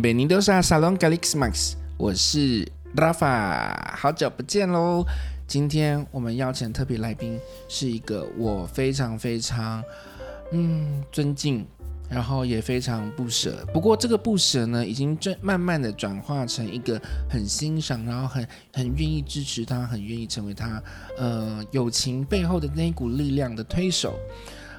Hola，bienvenidos a Salón Calix Max，我是 Rafa，好久不见喽。今天我们邀请特别来宾是一个我非常非常嗯尊敬，然后也非常不舍。不过这个不舍呢，已经转慢慢的转化成一个很欣赏，然后很很愿意支持他，很愿意成为他呃友情背后的那一股力量的推手。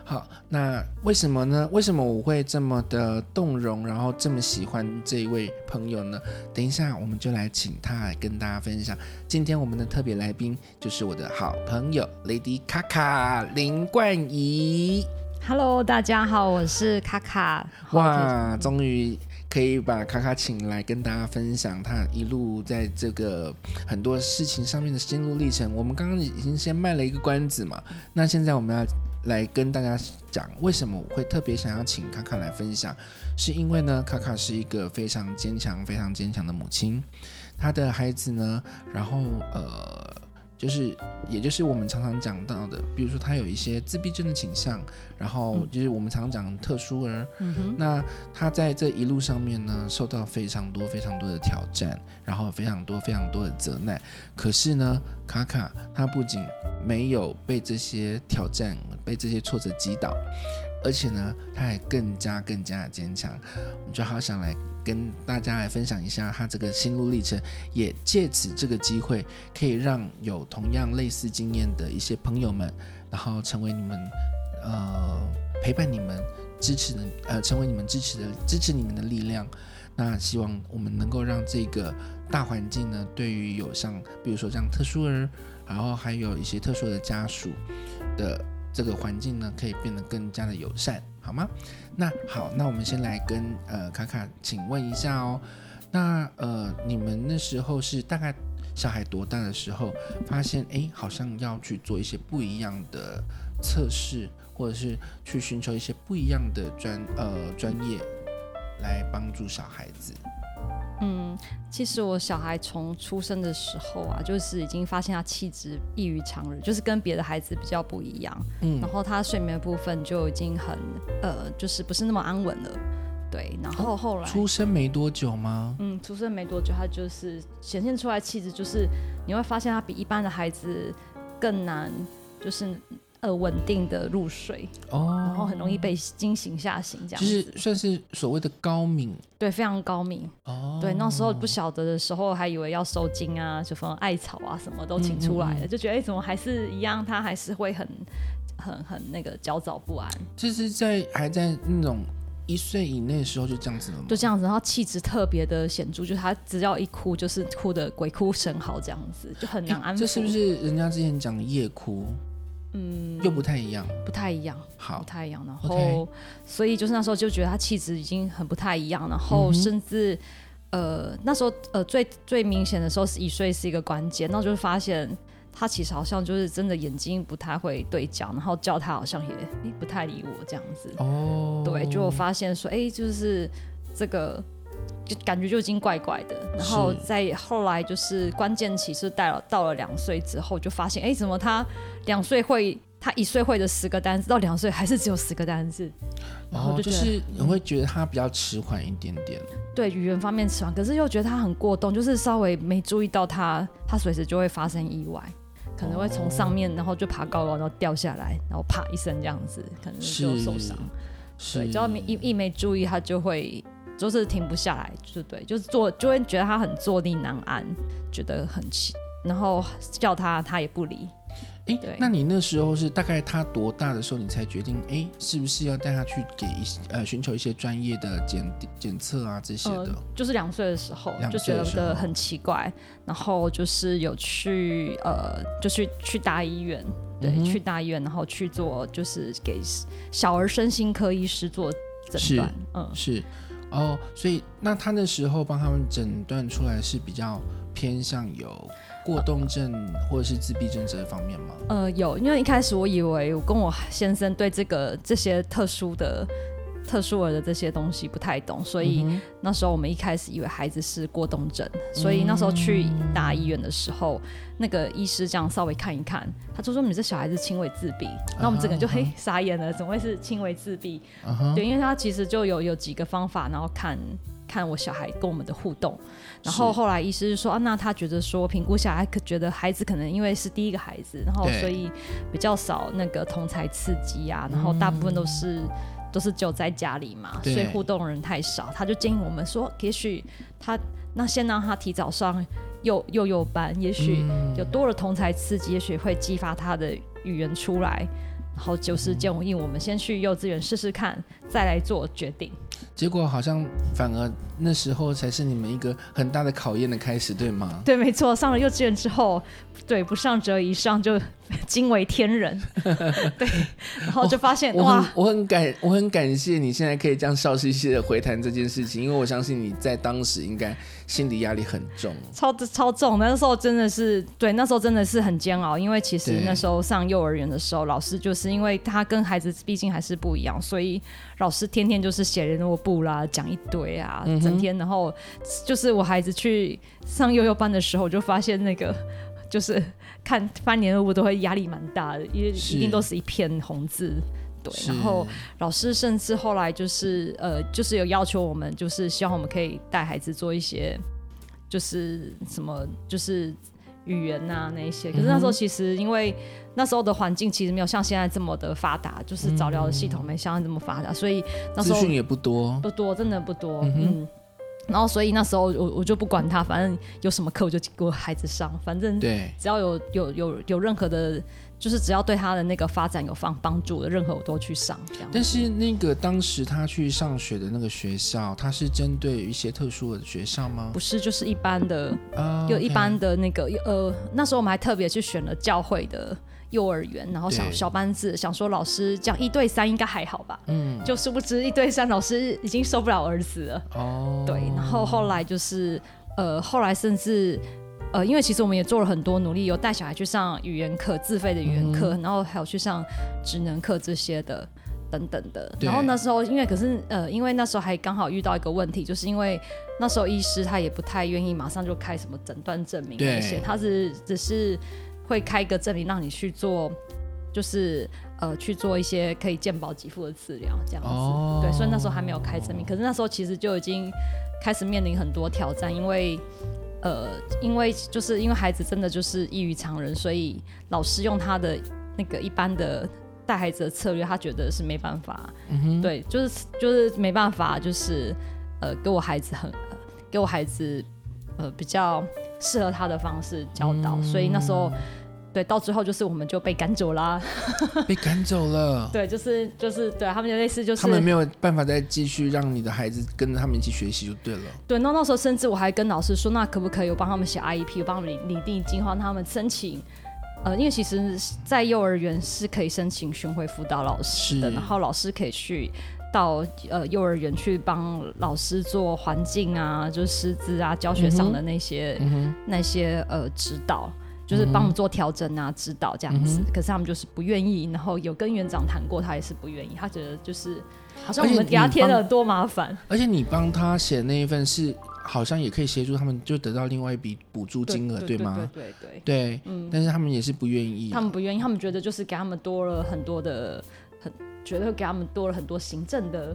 好，那为什么呢？为什么我会这么的动容，然后这么喜欢这一位朋友呢？等一下，我们就来请他来跟大家分享。今天我们的特别来宾就是我的好朋友 Lady 卡卡林冠仪。Hello，大家好，我是卡卡。哇，终于可以把卡卡请来跟大家分享他一路在这个很多事情上面的心路历程。我们刚刚已经先卖了一个关子嘛，那现在我们要。来跟大家讲，为什么我会特别想要请卡卡来分享，是因为呢，卡卡是一个非常坚强、非常坚强的母亲，她的孩子呢，然后呃。就是，也就是我们常常讲到的，比如说他有一些自闭症的倾向，然后就是我们常常讲特殊儿。嗯。那他在这一路上面呢，受到非常多、非常多的挑战，然后非常多、非常多的责难。可是呢，卡卡他不仅没有被这些挑战、被这些挫折击倒，而且呢，他还更加、更加的坚强。我就好想来。跟大家来分享一下他这个心路历程，也借此这个机会，可以让有同样类似经验的一些朋友们，然后成为你们，呃，陪伴你们、支持的，呃，成为你们支持的、支持你们的力量。那希望我们能够让这个大环境呢，对于有像，比如说这样特殊人，然后还有一些特殊的家属的这个环境呢，可以变得更加的友善。好吗？那好，那我们先来跟呃卡卡请问一下哦。那呃，你们那时候是大概小孩多大的时候，发现哎，好像要去做一些不一样的测试，或者是去寻求一些不一样的专呃专业来帮助小孩子？嗯，其实我小孩从出生的时候啊，就是已经发现他气质异于常人，就是跟别的孩子比较不一样。嗯，然后他睡眠的部分就已经很呃，就是不是那么安稳了。对，然后后来、哦、出生没多久吗？嗯，出生没多久，他就是显现出来气质，就是你会发现他比一般的孩子更难，就是。呃，稳定的入睡哦，然后很容易被惊醒吓醒，这样就是算是所谓的高敏，对，非常高敏哦。对，那时候不晓得的时候，还以为要收惊啊，就说艾草啊，什么都请出来了，嗯嗯嗯，就觉得哎，怎么还是一样？他还是会很 很很那个焦躁不安。就是在还在那种一岁以内的时候就这样子了吗？就这样子，然后气质特别的显著，就是他只要一哭，就是哭的鬼哭神嚎这样子，就很难安抚。这是不是人家之前讲的夜哭？嗯，又不太一样，不太一样，好，不太一样。然后.所以就是那时候就觉得他气质已经很不太一样。然后，甚至、嗯，呃，那时候呃最最明显的时候是一岁是一个关键，那就是发现他其实好像就是真的眼睛不太会对焦，然后叫他好像也不太理我这样子。哦，对，就发现说，哎，就是这个。就感觉就已经怪怪的，然后在后来就是关键期是带了到了两岁之后，就发现哎，怎么他两岁会，他一岁会的十个单词，到两岁还是只有十个单词，然后就、哦、就是你会觉得他比较迟缓一点点，对语言方面迟缓，可是又觉得他很过动，就是稍微没注意到他，他随时就会发生意外，可能会从上面然后就爬高高，然后掉下来，然后啪一声这样子，可能就受伤，对，只要一一没注意，他就会。就是停不下来，就对，就是坐，就会觉得他很坐立难安，觉得很气，然后叫他他也不理。哎，那你那时候是大概他多大的时候，你才决定哎，是不是要带他去给一些呃寻求一些专业的检检测啊这些的？呃、就是两岁的时候，两岁的时候就觉得很奇怪，然后就是有去呃，就去去大医院，对，嗯、去大医院，然后去做就是给小儿身心科医师做诊断，嗯，是哦，所以那他那时候帮他们诊断出来是比较偏向有。过动症或者是自闭症这一方面吗？呃，有，因为一开始我以为我跟我先生对这个这些特殊的、特殊儿的这些东西不太懂，所以那时候我们一开始以为孩子是过动症，嗯、所以那时候去大医院的时候，那个医师这样稍微看一看，他就说你这小孩子轻微自闭，那、uh 我们整个就嘿、uh. 傻眼了，怎么会是轻微自闭？Uh. 对，因为他其实就有有几个方法，然后看。看我小孩跟我们的互动，然后后来医师说啊，那他觉得说评估下来，可觉得孩子可能因为是第一个孩子，然后所以比较少那个同才刺激啊，然后大部分都是、嗯、都是就在家里嘛，所以互动人太少，他就建议我们说，也许他那先让他提早上幼幼幼班，也许有多了同才刺激，也许会激发他的语言出来，然后就是建议我们先去幼稚园试试看，再来做决定。结果好像反而那时候才是你们一个很大的考验的开始，对吗？对，没错。上了幼稚园之后，对，不上折一，上就惊为天人。对，然后就发现哇，我很感，我很感谢你现在可以这样笑嘻嘻的回谈这件事情，因为我相信你在当时应该心理压力很重，超超重。那时候真的是，对，那时候真的是很煎熬，因为其实那时候上幼儿园的时候，老师就是因为他跟孩子毕竟还是不一样，所以老师天天就是写联络簿啦，讲一堆啊，嗯、整天。然后就是我孩子去上幼幼班的时候，我就发现那个 就是看翻联络簿都会压力蛮大的，因为一定都是一片红字。对，然后老师甚至后来就是呃，就是有要求我们，就是希望我们可以带孩子做一些，就是什么，就是语言啊那一些。可是那时候其实因为。那时候的环境其实没有像现在这么的发达，就是早疗的系统没像现在这么发达，嗯、所以那时候资讯也不多，不多，真的不多。嗯，然后所以那时候我我就不管他，反正有什么课我就给我孩子上，反正对，只要有有有有任何的。就是只要对他的那个发展有帮帮助的，任何我都去上这样。但是那个当时他去上学的那个学校，他是针对一些特殊的学校吗？不是，就是一般的，啊，有一般的那个呃，那时候我们还特别去选了教会的幼儿园，然后小小班制，想说老师这样一对三应该还好吧？嗯，就殊不知一对三老师已经受不了儿子了。哦，对，然后后来就是呃，后来甚至。呃，因为其实我们也做了很多努力，有带小孩去上语言课，自费的语言课，嗯、然后还有去上职能课这些的，等等的。然后那时候，因为可是呃，因为那时候还刚好遇到一个问题，就是因为那时候医师他也不太愿意马上就开什么诊断证明那些，他是只是会开一个证明让你去做，就是呃去做一些可以健保给付的治疗这样子。哦、对，所以那时候还没有开证明，可是那时候其实就已经开始面临很多挑战，因为。呃，因为就是因为孩子真的就是异于常人，所以老师用他的那个一般的带孩子的策略，他觉得是没办法，嗯、哼对，就是就是没办法，就是呃，给我孩子很给我孩子呃比较适合他的方式教导，嗯、所以那时候。对，到之后就是我们就被赶走啦，被赶走了。对，就是就是对他们就类似就是他们没有办法再继续让你的孩子跟着他们一起学习就对了。对，那那时候甚至我还跟老师说，那可不可以我帮他们写 IEP，我帮他们拟拟定计划，让他们申请。呃，因为其实，在幼儿园是可以申请巡回辅导老师的，然后老师可以去到呃幼儿园去帮老师做环境啊，就是师资啊、教学上的那些、那些呃指导。就是帮我们做调整啊，指导这样子，嗯、可是他们就是不愿意。然后有跟园长谈过，他也是不愿意。他觉得就是好像我们给他添了多麻烦。而且你帮他写那一份是好像也可以协助他们，就得到另外一笔补助金额，对，吗？对对对对，对嗯。但是他们也是不愿意、啊。他们不愿意，他们觉得就是给他们多了很多的，很觉得给他们多了很多行政的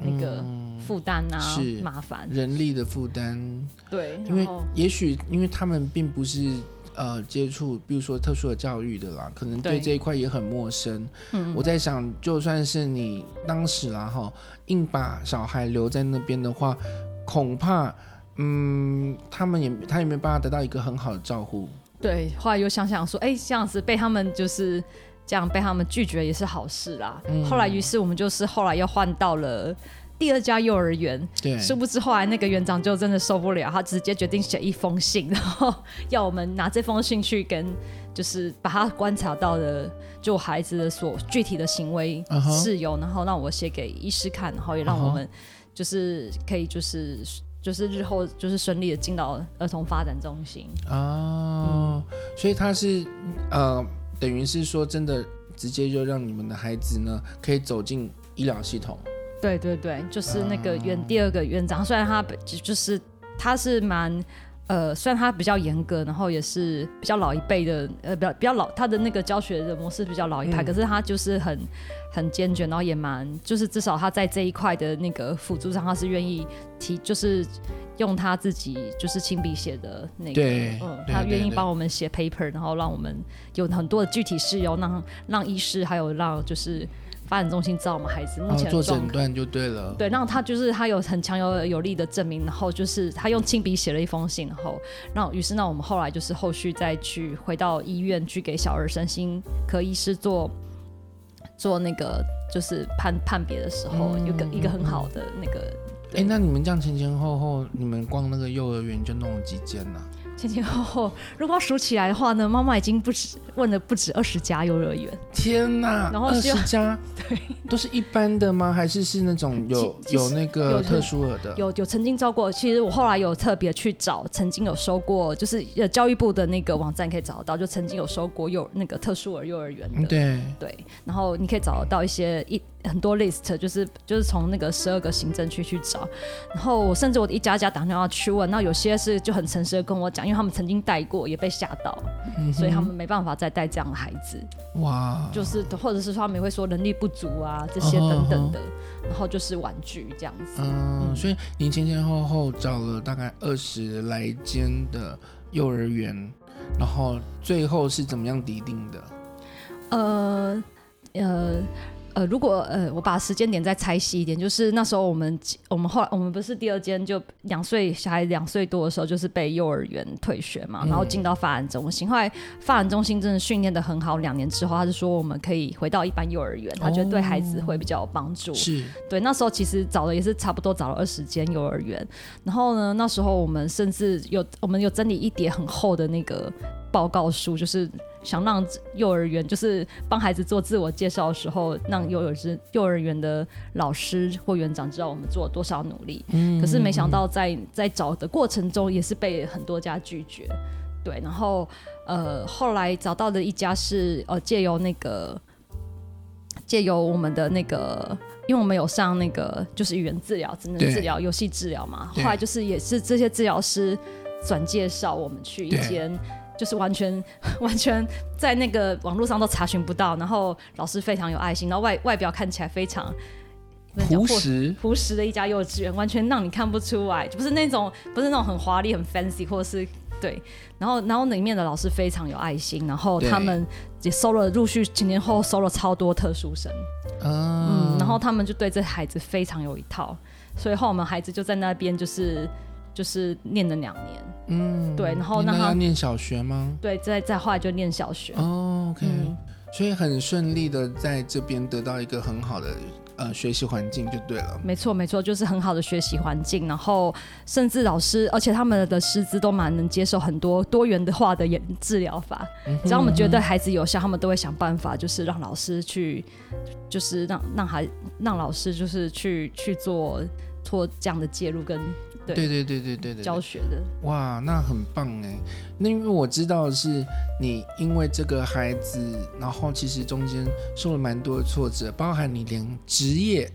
那个负担啊，嗯、是麻烦人力的负担。对，因为也许因为他们并不是。呃，接触比如说特殊的教育的啦，可能对这一块也很陌生。嗯，我在想，就算是你当时啦哈，硬把小孩留在那边的话，恐怕，嗯，他们也他也没办法得到一个很好的照顾。对，后来又想想说，哎，这样子被他们就是这样被他们拒绝也是好事啦。嗯、后来于是我们就是后来又换到了第二家幼儿园，对，殊不知后来那个园长就真的受不了，他直接决定写一封信，然后要我们拿这封信去跟，就是把他观察到的就孩子的所具体的行为事由，uh huh. 然后让我写给医师看，然后也让我们就是可以就是就是日后就是顺利的进到儿童发展中心哦，嗯、所以他是呃等于是说真的直接就让你们的孩子呢可以走进医疗系统。对对对，就是那个园、uh, 第二个院长，虽然他就是他是蛮呃，虽然他比较严格，然后也是比较老一辈的，呃，比较比较老，他的那个教学的模式比较老一派，嗯、可是他就是很很坚决，然后也蛮就是至少他在这一块的那个辅助上，他是愿意提，就是用他自己就是亲笔写的那个，嗯，他愿意帮我们写 paper，然后让我们有很多的具体事由，让让医师还有让就是。发展中心知道我们孩子目前、哦、做诊断就对了。对，然后他就是他有很强有有力的证明，然后就是他用亲笔写了一封信，然后那于是那我们后来就是后续再去回到医院去给小儿身心科医师做做那个就是判判别的时候，有个、嗯、一个很好的那个。哎，那你们这样前前后后，你们逛那个幼儿园就弄了几间呢、啊？前前后后，如果要数起来的话呢，妈妈已经不止问了不止二十家幼儿园。天哪，然后二十 家，对，都是一般的吗？还是是那种有有那个特殊额的？有有曾经招过，其实我后来有特别去找，曾经有收过，就是呃教育部的那个网站可以找得到，就曾经有收过幼那个特殊儿幼儿园的。对对，然后你可以找得到一些一。很多 list 就是就是从那个十二个行政区去找，然后我甚至我一家家打电话去问，那有些是就很诚实的跟我讲，因为他们曾经带过也被吓到，嗯、所以他们没办法再带这样的孩子。哇，就是或者是说他们也会说能力不足啊这些等等的，哦、然后就是玩具这样子。嗯，嗯，所以您前前后后找了大概二十来间的幼儿园，然后最后是怎么样抵定的？呃呃。呃，如果呃，我把时间点再拆细一点，就是那时候我们我们后来我们不是第二间就两岁小孩两岁多的时候，就是被幼儿园退学嘛，然后进到发展中心。嗯、后来发展中心真的训练得很好，两年之后他就说我们可以回到一般幼儿园，他觉得对孩子会比较有帮助。是对，那时候其实找的也是差不多找了二十间幼儿园，然后呢，那时候我们甚至有我们有整理一叠很厚的那个报告书，就是。想让幼儿园就是帮孩子做自我介绍的时候，让幼儿园幼儿园的老师或园长知道我们做了多少努力。嗯，可是没想到在在找的过程中，也是被很多家拒绝。对，然后呃，后来找到的一家是呃，借由那个借由我们的那个，因为我们有上那个就是语言治疗、智能治疗、游戏治疗嘛。后来就是也是这些治疗师转介绍我们去一间。就是完全 完全在那个网络上都查询不到，然后老师非常有爱心，然后外外表看起来非常朴实？朴实的一家幼稚园，完全让你看不出来，就不是那种不是那种很华丽很 fancy 或者是对，然后然后里面的老师非常有爱心，然后他们也收了陆续前年后收了超多特殊生，嗯，嗯，然后他们就对这孩子非常有一套，所以后我们孩子就在那边就是。就是念了两年，嗯，对，然后那他要念小学吗？对，再再后来就念小学。哦，OK，嗯，所以很顺利的在这边得到一个很好的呃学习环境就对了。没错，没错，就是很好的学习环境，然后甚至老师，而且他们的师资都蛮能接受很多多元的化的治疗法。嗯，只要我们觉得孩子有效，他们都会想办法，就是让老师去，就是让让孩让老师就是去去做做这样的介入跟。对，对对对对对对，教学的哇，那很棒哎。那因为我知道是你因为这个孩子，然后其实中间受了蛮多的挫折，包含你连职业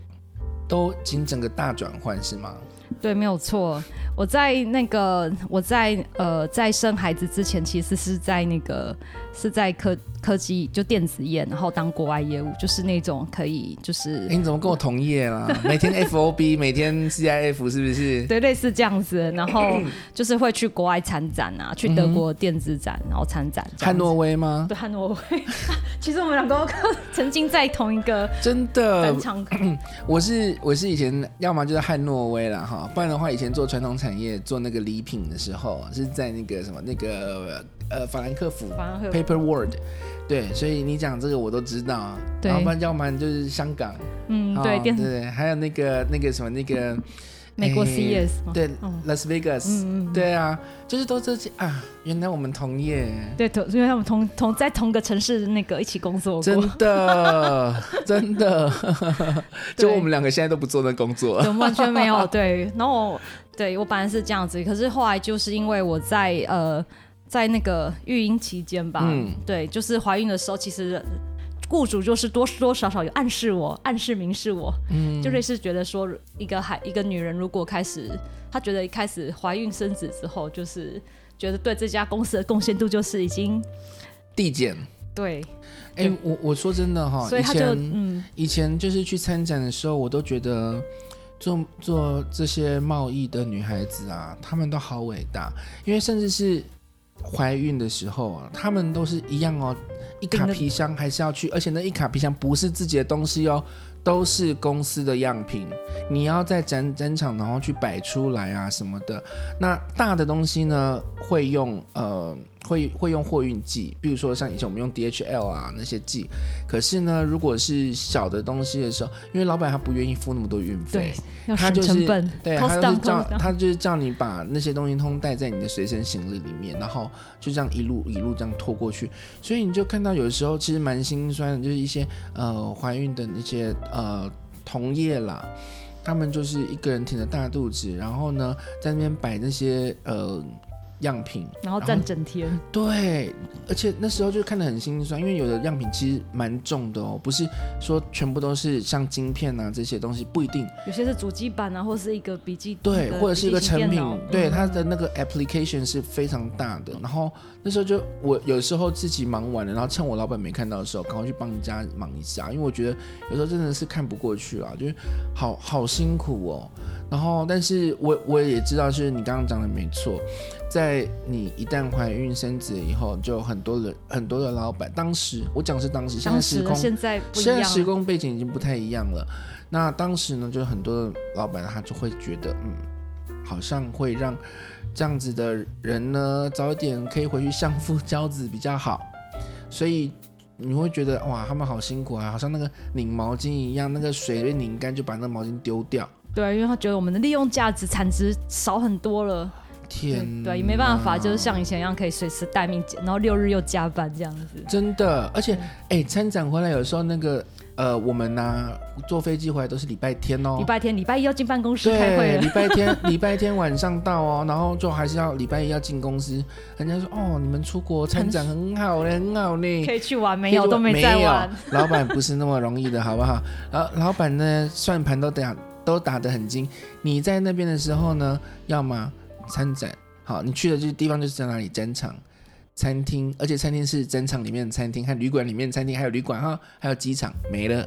都已经整个大转换是吗？对，没有错。我在那个我在呃在生孩子之前，其实是在那个是在科科技就电子业，然后当国外业务，就是那种可以就是。你怎么跟我同业啦？每天 FOB，每天 CIF 是不是？对，类似这样子。然后 就是会去国外参展啊，去德国电子展，然后参展。汉诺威吗？对，汉诺威。其实我们两个曾经在同一个真的。我是我是以前要么就是汉诺威啦哈，不然的话以前做传统产产业做那个礼品的时候，是在那个什么那个呃法兰克福 Paper World，对，所以你讲这个我都知道。对，然后不然要不然就是香港，嗯，对，对对，还有那个那个什么那个。美国 CES 对，Las Vegas，嗯嗯，对啊，就是都这些啊。原来我们同业，对，同，因为他们同同在同个城市那个一起工作过，真的，真的，就我们两个现在都不做那工作，完全没有。对，然后我对我本来是这样子，可是后来就是因为我在呃在那个育婴期间吧，嗯，对，就是怀孕的时候，其实。雇主就是多多少少有暗示我，暗示明示我，嗯，就类似觉得说，一个孩一个女人如果开始，她觉得一开始怀孕生子之后，就是觉得对这家公司的贡献度就是已经递减。对，哎、欸，我我说真的哈，所以前嗯，以前就是去参展的时候，我都觉得做做这些贸易的女孩子啊，她们都好伟大，因为甚至是怀孕的时候啊，她们都是一样哦。一卡皮箱还是要去，而且那一卡皮箱不是自己的东西哦，都是公司的样品，你要在展展场然后去摆出来啊什么的。那大的东西呢，会用呃。会会用货运寄，比如说像以前我们用 DHL 啊那些寄，可是呢，如果是小的东西的时候，因为老板他不愿意付那么多运费，他就是对，他就是叫他就是叫你把那些东西通带在你的随身行李里面，然后就这样一路一路这样拖过去，所以你就看到有的时候其实蛮心酸的，就是一些呃怀孕的那些呃同业啦，他们就是一个人挺着大肚子，然后呢在那边摆那些呃。样品，然后站整天。对，而且那时候就看得很心酸，因为有的样品其实蛮重的哦，不是说全部都是像晶片啊这些东西，不一定。有些是主机板啊，或是一个笔记对，或者是一个成品，对，它的那个 application 是非常大的。然后那时候就我有时候自己忙完了，然后趁我老板没看到的时候，赶快去帮人家忙一下，因为我觉得有时候真的是看不过去了，就是好好辛苦哦。然后，但是我我也知道，就是你刚刚讲的没错。在你一旦怀孕生子以后，就很多人很多的老板，当时我讲是当时，现在时空现在现在时空背景已经不太一样了。那当时呢，就很多的老板他就会觉得，嗯，好像会让这样子的人呢早一点可以回去相夫教子比较好，所以你会觉得哇，他们好辛苦啊，好像那个拧毛巾一样，那个水被拧干就把那个毛巾丢掉。对，因为他觉得我们的利用价值产值少很多了。天，对，也没办法，就是像以前一样可以随时待命，然后六日又加班这样子。真的，而且，哎，参展回来有时候那个，呃，我们呢、啊、坐飞机回来都是礼拜天哦。礼拜天、礼拜一要进办公室开会。礼拜天、礼拜天晚上到哦，然后就还是要礼拜一要进公司。人家说，哦，你们出国参展很好嘞，很好嘞，可以去玩没有？都没在玩。老板不是那么容易的，好不好？然后老板呢，算盘都打都打得很精。你在那边的时候呢，要么。参展，好，你去的这些地方就是在哪里？展场、餐厅，而且餐厅是展场里面的餐厅，还有旅馆里面的餐厅，还有旅馆哈，还有机场没了。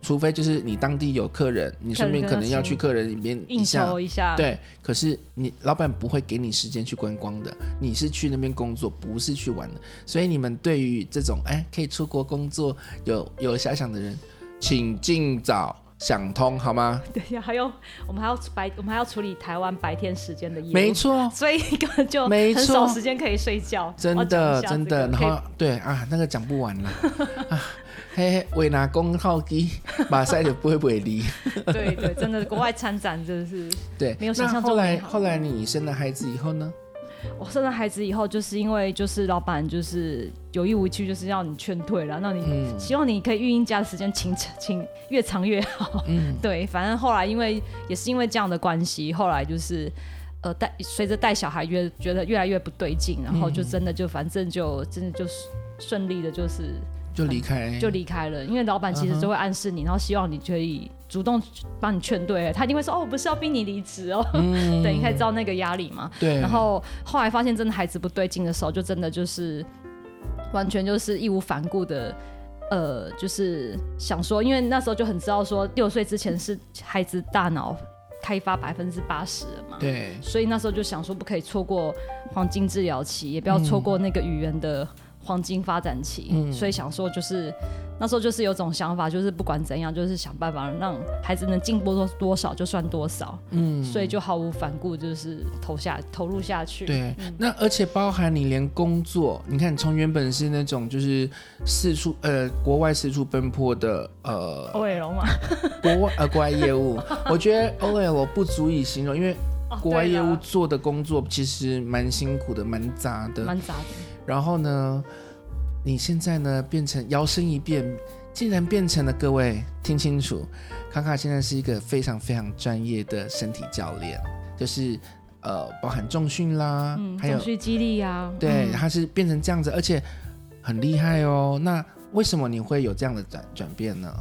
除非就是你当地有客人，你顺便可能要去客人里面应酬一下。对，可是你老板不会给你时间去观光的，你是去那边工作，不是去玩的。所以你们对于这种哎可以出国工作有有遐想的人，请尽早。想通好吗？对呀，还有我们还要白，我们还要处理台湾白天时间的业务，没错，所以根本就很少时间可以睡觉。真的，这个、真的，然后对啊，那个讲不完了 啊，嘿嘿，为拿公号机马赛就不会不会离。对对，真的，国外参展真的是对，没有想象中。后来后来你生了孩子以后呢？我生了孩子以后，就是因为就是老板就是有意无意就是要你劝退了，那你希望你可以育婴假的时间请请越长越好。嗯，对，反正后来因为也是因为这样的关系，后来就是呃带随着带小孩越觉得越来越不对劲，然后就真的就反正就真的就是顺利的就是。就离开，就离开了，因为老板其实就会暗示你，uh. 然后希望你可以主动帮你劝退，他一定会说哦，我不是要逼你离职哦，嗯、对，你可以知道那个压力嘛。对。然后后来发现真的孩子不对劲的时候，就真的就是完全就是义无反顾的，呃，就是想说，因为那时候就很知道说，六岁之前是孩子大脑开发百分之八十了嘛。对。所以那时候就想说，不可以错过黄金治疗期，也不要错过那个语言的。黄金发展期，嗯、所以想说就是那时候就是有种想法，就是不管怎样，就是想办法让孩子能进步多多少就算多少，嗯，所以就毫无反顾，就是投下投入下去。对，嗯、那而且包含你连工作，你看从原本是那种就是四处呃国外四处奔波的呃 OL 嘛，国外呃国外业务，我觉得 OL 不足以形容，因为国外业务做的工作其实蛮辛苦的，蛮杂的，蛮杂的。然后呢，你现在呢变成摇身一变，竟然变成了各位听清楚，卡卡现在是一个非常非常专业的身体教练，就是呃包含重训啦，嗯、还有重训肌力啊，对，他、嗯、是变成这样子，而且很厉害哦。那为什么你会有这样的转转变呢？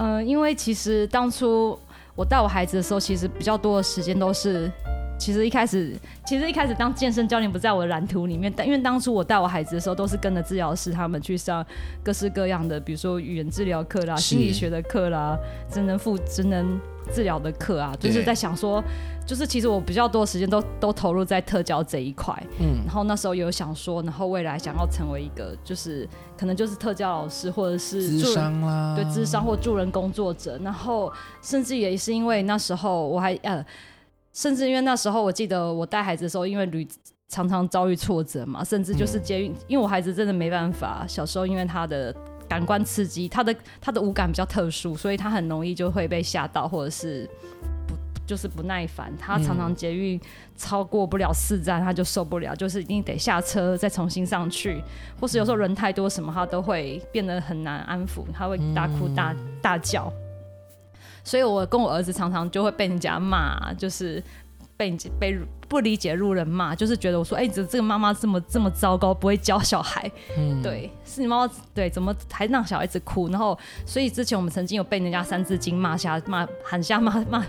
呃，因为其实当初我带我孩子的时候，其实比较多的时间都是。其实一开始，其实一开始当健身教练不在我的蓝图里面，但因为当初我带我孩子的时候，都是跟着治疗师他们去上各式各样的，比如说语言治疗课啦、心理学的课啦、职能复职能治疗的课啊，就是在想说，就是其实我比较多的时间都都投入在特教这一块，嗯，然后那时候有想说，然后未来想要成为一个，就是可能就是特教老师或者是咨商啦，对，智商或助人工作者，然后甚至也是因为那时候我还呃。甚至因为那时候，我记得我带孩子的时候，因为屡常常遭遇挫折嘛，甚至就是捷运，嗯、因为我孩子真的没办法。小时候因为他的感官刺激，他的他的五感比较特殊，所以他很容易就会被吓到，或者是不就是不耐烦。他常常捷运超过不了四站，他就受不了，就是一定得下车再重新上去，或是有时候人太多什么，他都会变得很难安抚，他会大哭大大叫。所以，我跟我儿子常常就会被人家骂，就是被被不理解路人骂，就是觉得我说，哎、欸，这这个妈妈这么这么糟糕，不会教小孩，嗯，对，是你妈妈对，怎么还让小孩子哭？然后，所以之前我们曾经有被人家三字经骂下骂喊下骂骂。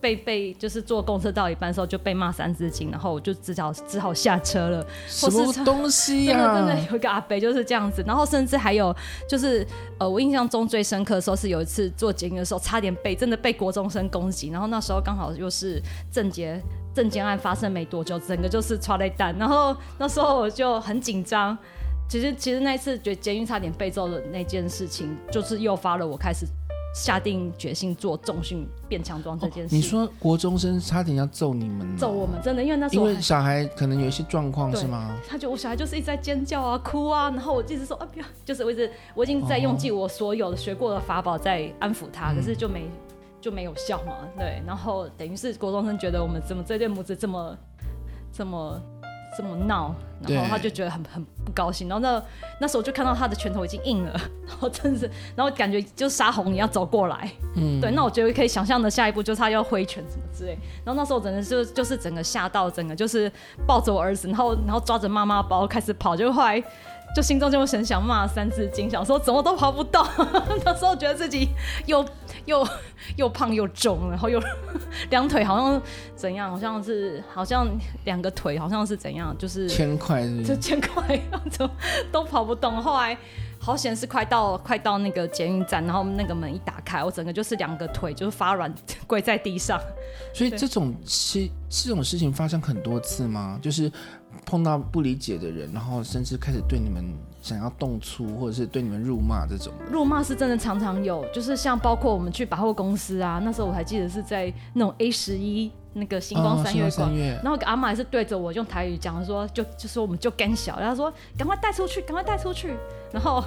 被被就是坐公车到一半的时候就被骂三字经，然后我就只好只好下车了。什么东西 呀、啊？真的真的有一个阿伯就是这样子，然后甚至还有就是呃，我印象中最深刻的时候是有一次做捷运的时候，差点被真的被国中生攻击，然后那时候刚好又是郑捷郑捷案发生没多久，整个就是剉咧等，然后那时候我就很紧张。其实其实那一次觉得捷运差点被揍的那件事情，就是诱发了我开始。下定决心做重训变强壮这件事。哦。你说国中生差点要揍你们？揍我们，真的，因为那时候因为小孩可能有一些状况是吗？他就我小孩就是一直在尖叫啊、哭啊，然后我一直说啊不要，就是我一直我已经在用尽我所有的学过的法宝在安抚他，哦、可是就没就没有效嘛。对，然后等于是国中生觉得我们怎么这对母子这么这么。这么闹，然后他就觉得很很不高兴。然后那那时候就看到他的拳头已经硬了，然后真是，然后感觉就杀红你要走过来。嗯，对。那我觉得可以想象的下一步就是他要挥拳什么之类。然后那时候真的就就是整个吓到，整个就是抱着我儿子，然后然后抓着妈妈包开始跑，就后来就心中就很想骂三字经，想说怎么都跑不动。那时候觉得自己又。又又胖又重，然后又 两腿好像怎样？好像是好像两个腿好像是怎样？就是千块，就千块，怎么都跑不动。后来好险是快到快到那个捷运站，然后那个门一打开，我整个就是两个腿就是发软，跪在地上。所以这种事这种事情发生很多次吗？就是碰到不理解的人，然后甚至开始对你们。想要动粗，或者是对你们辱骂这种，辱骂是真的常常有，就是像包括我们去百货公司啊，那时候我还记得是在那种 A 十一那个星光三月馆，哦、然后阿妈还是对着我用台语讲说，就就说我们就干小，然后说赶快带出去，赶快带出去，然后。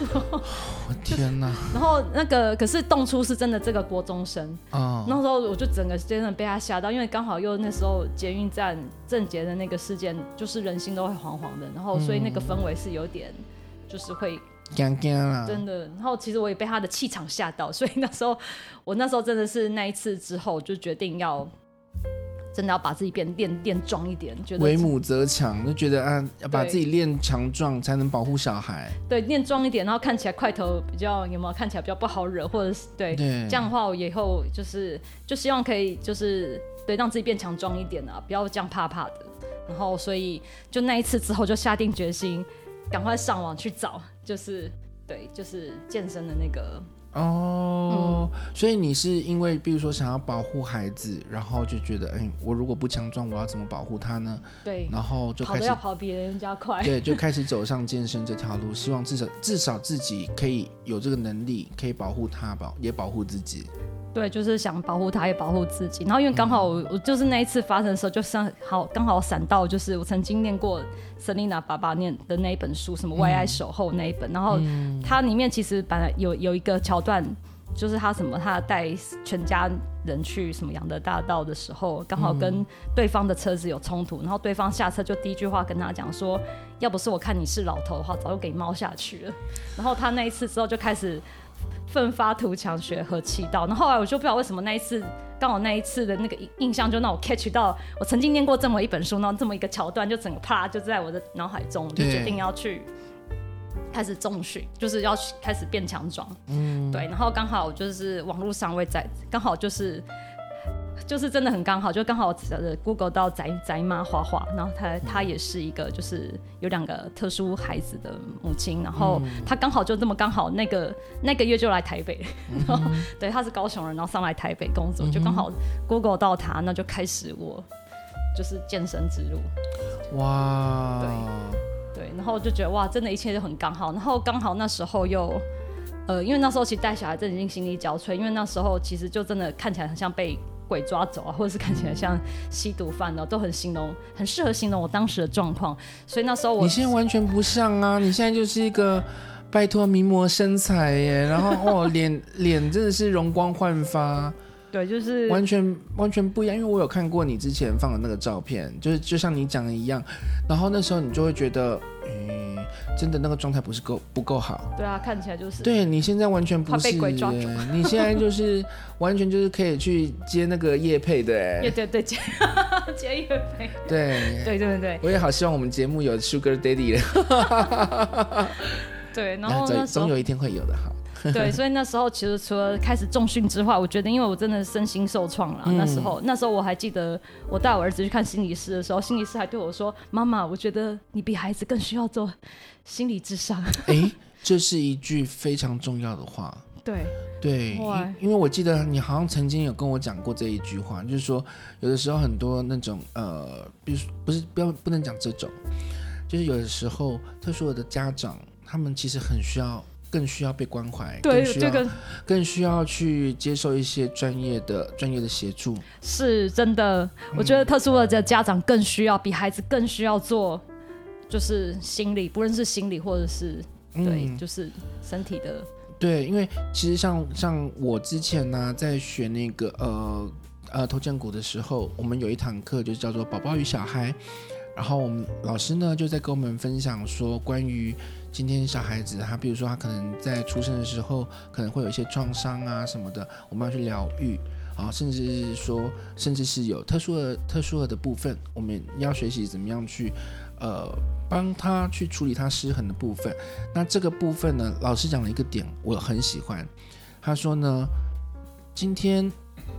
我天哪！然后那个可是动粗是真的，这个国中生啊，那时候我就整个真的被他吓到，因为刚好又那时候捷运站郑捷的那个事件，就是人心都会惶惶的，然后所以那个氛围是有点就是会惊惊啊，真的。然后其实我也被他的气场吓到，所以那时候我那时候真的是那一次之后就决定要。真的要把自己变练练壮一点，觉得为母则强，就觉得啊，要把自己练强壮才能保护小孩。对，练壮一点，然后看起来块头比较有没有？看起来比较不好惹，或者是对，对这样的话，我以后就是就希望可以就是对让自己变强壮一点啊，不要这样怕怕的。然后所以就那一次之后，就下定决心，赶快上网去找，就是对，就是健身的那个。哦，嗯、所以你是因为比如说想要保护孩子，然后就觉得，哎，我如果不强壮，我要怎么保护他呢？对，然后就开始跑要跑比人家快，对，就开始走上健身这条路，希望至少至少自己可以有这个能力，可以保护他，吧也保护自己。对，就是想保护他，也保护自己。然后因为刚好我，我就是那一次发生的时候，就像好刚好闪到，就是我曾经念过 Selina 爸爸念的那一本书，什么《为爱守候》那一本。然后它里面其实本来有有一个桥段，就是他什么他带全家人去什么杨德大道的时候，刚好跟对方的车子有冲突，然后对方下车就第一句话跟他讲说：“要不是我看你是老头的话，早就给猫下去了。”然后他那一次之后就开始。奋发图强学和气道，那后后来我就不知道为什么那一次刚好那一次的那个印象就让我 catch 到，我曾经念过这么一本书，然后这么一个桥段，就整个啪就在我的脑海中，就决定要去开始重训，就是要开始变强壮。嗯，对，然后刚好就是网络上会在，刚好就是。就是真的很刚好，就刚好呃 Google 到宅宅妈花花，然后她她也是一个就是有两个特殊孩子的母亲，然后她刚好就这么刚好那个那个月就来台北，然后 对，她是高雄人，然后上来台北工作，就刚好 Google 到她，那就开始我就是健身之路。哇，对对，然后就觉得哇，真的一切都很刚好，然后刚好那时候又呃，因为那时候其实带小孩真的已经心力交瘁，因为那时候其实就真的看起来很像被。鬼抓走啊，或者是看起来像吸毒犯的，都很形容，很适合形容我当时的状况。所以那时候我，你现在完全不像啊！你现在就是一个拜托名模身材耶，然后哦，脸脸真的是容光焕发。对，就是完全完全不一样。因为我有看过你之前放的那个照片，就是就像你讲的一样，然后那时候你就会觉得，嗯。真的那个状态不是够不够好？对啊，看起来就是。对，你现在完全不是，你现在就是 完全就是可以去接那个叶配的对。对对接 接叶配。对对对对。我也好希望我们节目有 Sugar Daddy 了。对，然后总总有一天会有的哈。对，所以那时候其实除了开始重训之外，我觉得因为我真的身心受创了。嗯、那时候，那时候我还记得，我带我儿子去看心理师的时候，心理师还对我说：“妈妈，我觉得你比孩子更需要做心理智商。”哎，这是一句非常重要的话。对对，因为我记得你好像曾经有跟我讲过这一句话，就是说有的时候很多那种呃，比如不是不要不能讲这种，就是有的时候特殊的家长，他们其实很需要。更需要被关怀，对，这个更需要去接受一些专业的专业的协助，是真的。我觉得特殊的家长更需要，比孩子更需要做，就是心理，不论是心理或者是对，嗯、就是身体的。对，因为其实像像我之前呢、啊，在学那个呃呃头肩骨的时候，我们有一堂课就叫做宝宝与小孩，然后我们老师呢就在跟我们分享说关于。今天小孩子他，比如说他可能在出生的时候可能会有一些创伤啊什么的，我们要去疗愈啊，甚至是说，甚至是有特殊的特殊的的部分，我们要学习怎么样去呃帮他去处理他失衡的部分。那这个部分呢，老师讲了一个点，我很喜欢。他说呢，今天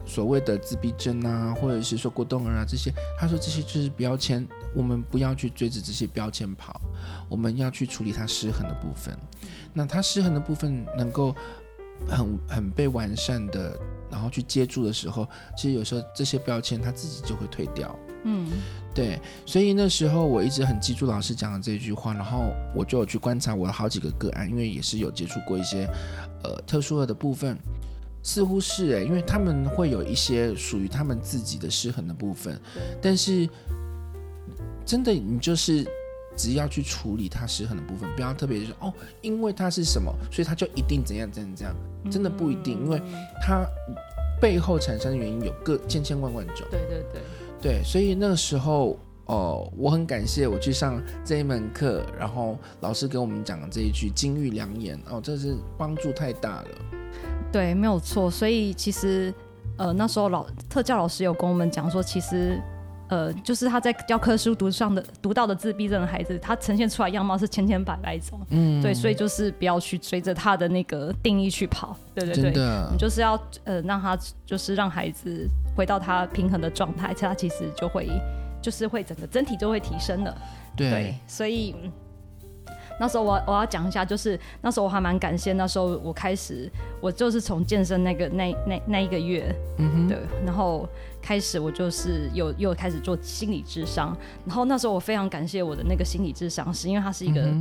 所谓的自闭症啊，或者是说过动儿啊这些，他说这些就是标签。我们不要去追着这些标签跑，我们要去处理它失衡的部分。那它失衡的部分能够很很被完善的，然后去接住的时候，其实有时候这些标签它自己就会退掉。嗯，对。所以那时候我一直很记住老师讲的这句话，然后我就有去观察我的好几个个案，因为也是有接触过一些呃特殊的部分，似乎是诶，因为他们会有一些属于他们自己的失衡的部分，但是。真的，你就是只要去处理它失衡的部分，不要特别就是哦，因为它是什么，所以它就一定怎样怎样怎样，真的不一定，因为它背后产生的原因有个千千万万种。对对对，对，所以那个时候哦，我很感谢我去上这一门课，然后老师给我们讲的这一句金玉良言哦，这是帮助太大了。对，没有错。所以其实呃，那时候老特教老师有跟我们讲说，其实。呃，就是他在教科书读上的读到的自闭症的孩子，他呈现出来样貌是千千百百种，嗯，对，所以就是不要去追着他的那个定义去跑，对对对，你就是要呃让他就是让孩子回到他平衡的状态，他其实就会就是会整个整体就会提升的，对，对，所以那时候我我要讲一下，就是那时候我还蛮感谢，那时候我开始，我就是从健身那个那那那一个月，嗯哼，对，然后开始我就是又又开始做心理智商，然后那时候我非常感谢我的那个心理智商师，因为他是一个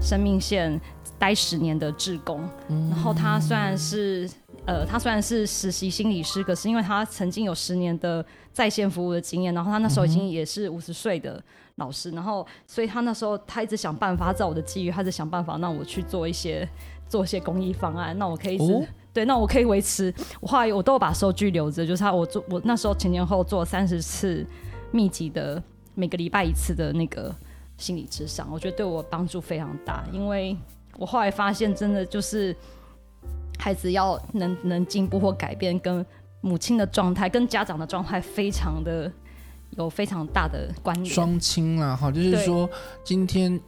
生命线待十年的志工，嗯、然后他虽然是呃他虽然是实习心理师，可是因为他曾经有十年的在线服务的经验，然后他那时候已经也是五十岁的。老师，然后，所以他那时候他一直想办法，在我的机遇，他一直想办法让我去做一些做一些公益方案，那我可以一直、哦、对，那我可以维持。我后来我都有把收据留着，就是他我做我那时候前前后做三十次密集的每个礼拜一次的那个心理咨商，我觉得对我帮助非常大，因为我后来发现真的就是孩子要能能进步或改变，跟母亲的状态跟家长的状态非常的。有非常大的关联。双亲啦，哈，就是说，今天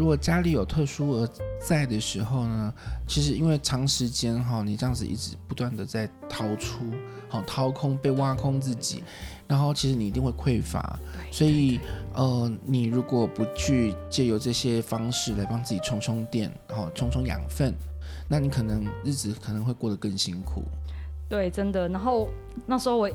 如果家里有特殊儿在的时候呢，其实因为长时间哈，你这样子一直不断的在掏出，好掏空，被挖空自己，然后其实你一定会匮乏。所以呃，你如果不去借由这些方式来帮自己充充电，好充充养分，那你可能日子可能会过得更辛苦。对，真的。然后那时候我。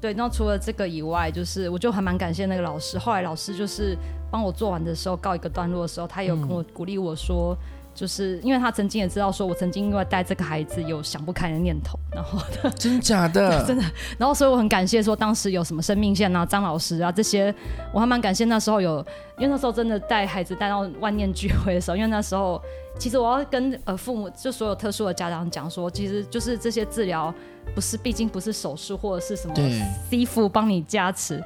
对，那除了这个以外，就是我就还蛮感谢那个老师。后来老师就是帮我做完的时候，告一个段落的时候，他有跟我鼓励我说，嗯、就是因为他曾经也知道说我曾经因为带这个孩子有想不开的念头，然后 真的假的 真的，然后所以我很感谢说当时有什么生命线啊、张老师啊这些，我还蛮感谢那时候有，因为那时候真的带孩子带到万念俱灰的时候，因为那时候其实我要跟呃父母就所有特殊的家长讲说，其实就是这些治疗。不是，毕竟不是手术或者是什么师傅帮你加持，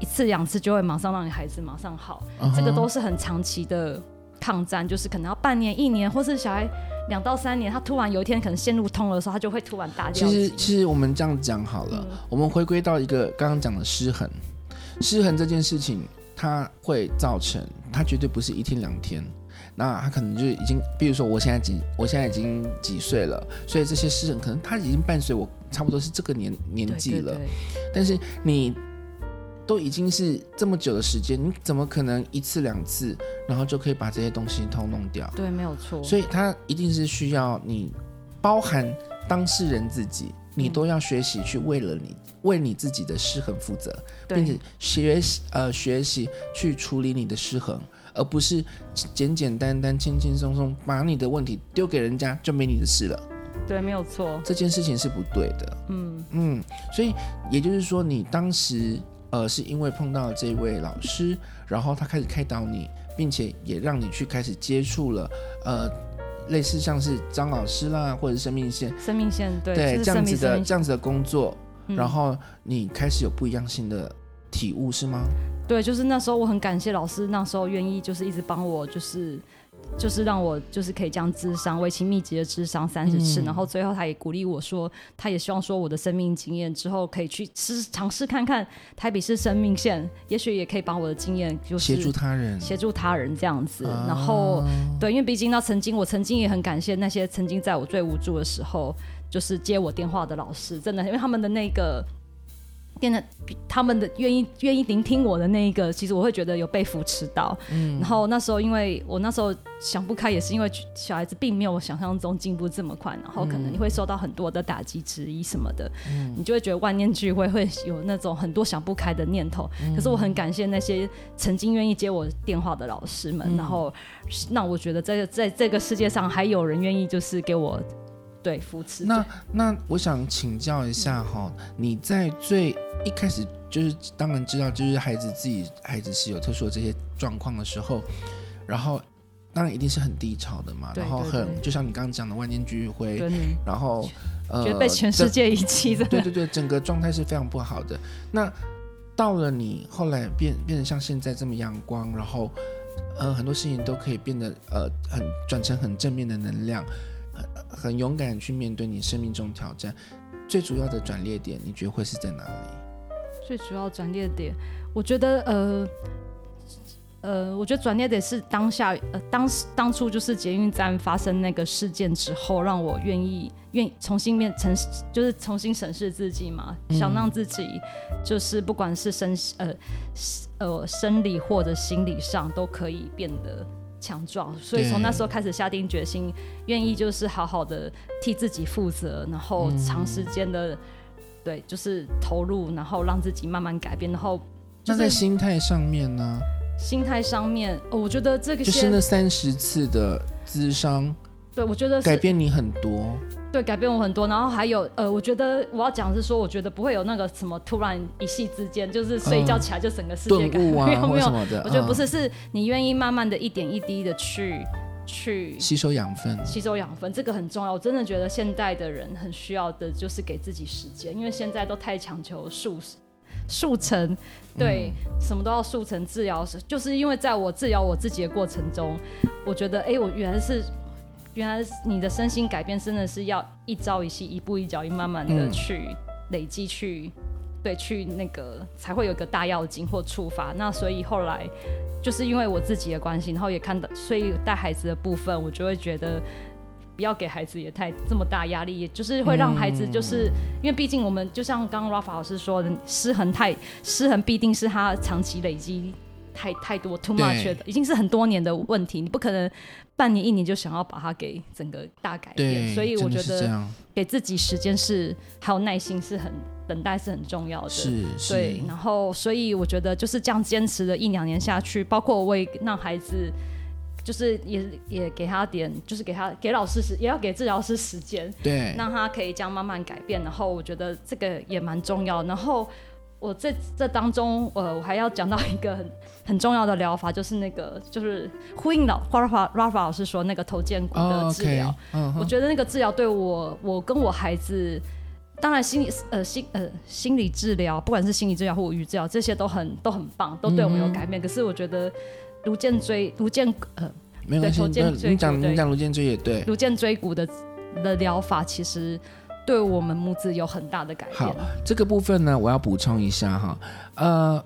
一次两次就会马上让你孩子马上好，uh huh. 这个都是很长期的抗战，就是可能要半年、一年，或是小孩两到三年，他突然有一天可能线路通了的时候，他就会突然大叫。其实，其实我们这样讲好了，嗯、我们回归到一个刚刚讲的失衡，失衡这件事情，它会造成，它绝对不是一天两天。那他可能就已经，比如说我现在几，我现在已经几岁了，所以这些事情可能他已经伴随我，差不多是这个年年纪了。对对对。但是你都已经是这么久的时间，你怎么可能一次两次，然后就可以把这些东西都弄掉？对，没有错。所以他一定是需要你，包含当事人自己，你都要学习去为了你，为你自己的失衡负责，并且学习呃学习去处理你的失衡。而不是简简单单、轻轻松松把你的问题丢给人家就没你的事了。对，没有错。这件事情是不对的。嗯嗯，所以也就是说，你当时呃是因为碰到了这位老师，然后他开始开导你，并且也让你去开始接触了呃类似像是张老师啦，或者是生命线、生命线对对这样子的这样子的工作，嗯、然后你开始有不一样性的体悟是吗？对，就是那时候我很感谢老师，那时候愿意就是一直帮我，就是就是让我就是可以这样智商，为期密集的智商三十次，嗯、然后最后他也鼓励我说，他也希望说我的生命经验之后可以去试尝试看看台北市生命线，也许也可以把我的经验就是协助他人，协助他人这样子。啊、然后对，因为毕竟那曾经我曾经也很感谢那些曾经在我最无助的时候就是接我电话的老师，真的，因为他们的那个。变得他们的愿意愿意聆听我的那一个，其实我会觉得有被扶持到。嗯，然后那时候因为我那时候想不开，也是因为小孩子并没有我想象中进步这么快，然后可能你会受到很多的打击、质疑什么的，嗯，你就会觉得万念俱灰，会有那种很多想不开的念头。嗯，可是我很感谢那些曾经愿意接我电话的老师们，嗯，然后让我觉得在在这个世界上还有人愿意就是给我。对，扶持。那那我想请教一下哈，嗯、你在最一开始就是当然知道，就是孩子自己孩子是有特殊的这些状况的时候，然后当然一定是很低潮的嘛，对对对，然后很就像你刚刚讲的万念俱灰，然后 呃觉得被全世界遗弃的，对对对，整个状态是非常不好的。那到了你后来变变得像现在这么阳光，然后呃很多事情都可以变得呃很转成很正面的能量。很勇敢去面对你生命中挑战，最主要的转捩点，你觉得会是在哪里？最主要转捩点，我觉得呃呃，我觉得转捩点是当下呃当时当初就是捷运站发生那个事件之后，让我愿意愿意重新面审，就是重新审视自己嘛，嗯、想让自己就是不管是身呃呃生理或者心理上都可以变得。强壮，所以从那时候开始下定决心，愿意就是好好的替自己负责，然后长时间的、嗯、对，就是投入，然后让自己慢慢改变，然后、就是、那在心态上面呢？心态上面、哦，我觉得这个就是那三十次的智商，对我觉得改变你很多。对，改变我很多。然后还有，呃，我觉得我要讲的是说，我觉得不会有那个什么突然一夕之间，就是睡觉起来就整个世界改变，啊、没有没有。我觉得不是，嗯、是你愿意慢慢的一点一滴的去去吸收养分，吸收养分，这个很重要。我真的觉得现代的人很需要的就是给自己时间，因为现在都太强求速速成，对，嗯、什么都要速成治疗，就是因为在我治疗我自己的过程中，我觉得，哎，我原来是。原来你的身心改变真的是要一朝一夕、一步一脚印，慢慢的去累积，去、嗯、对，去那个才会有一个大要紧或触发。那所以后来就是因为我自己的关系，然后也看到，所以带孩子的部分，我就会觉得不要给孩子也太这么大压力，也就是会让孩子就是、嗯、因为毕竟我们就像刚刚 Rafa 老师说的，失衡太失衡必定是他长期累积。太太多 too much 的，已经是很多年的问题，你不可能半年一年就想要把它给整个大改变，所以我觉得给自己时间是还有耐心是很等待是很重要的，是，对，然后所以我觉得就是这样坚持了一两年下去，包括我也让孩子就是也也给他点，就是给他给老师时也要给治疗师时间，对，让他可以这样慢慢改变，然后我觉得这个也蛮重要，然后。我这这当中，呃，我还要讲到一个很很重要的疗法，就是那个就是呼应老 Rafa Rafa 老师说那个头肩骨的治疗。Oh, okay. uh huh. 我觉得那个治疗对我，我跟我孩子，当然心理呃心呃心理治疗，不管是心理治疗或语治疗，这些都很都很棒，都对我们有改变。Mm hmm. 可是我觉得颅荐椎颅荐呃，没关系，你讲你讲颅荐椎也对，颅荐椎骨的的疗法其实。对我们母子有很大的改变。好，这个部分呢，我要补充一下哈，呃，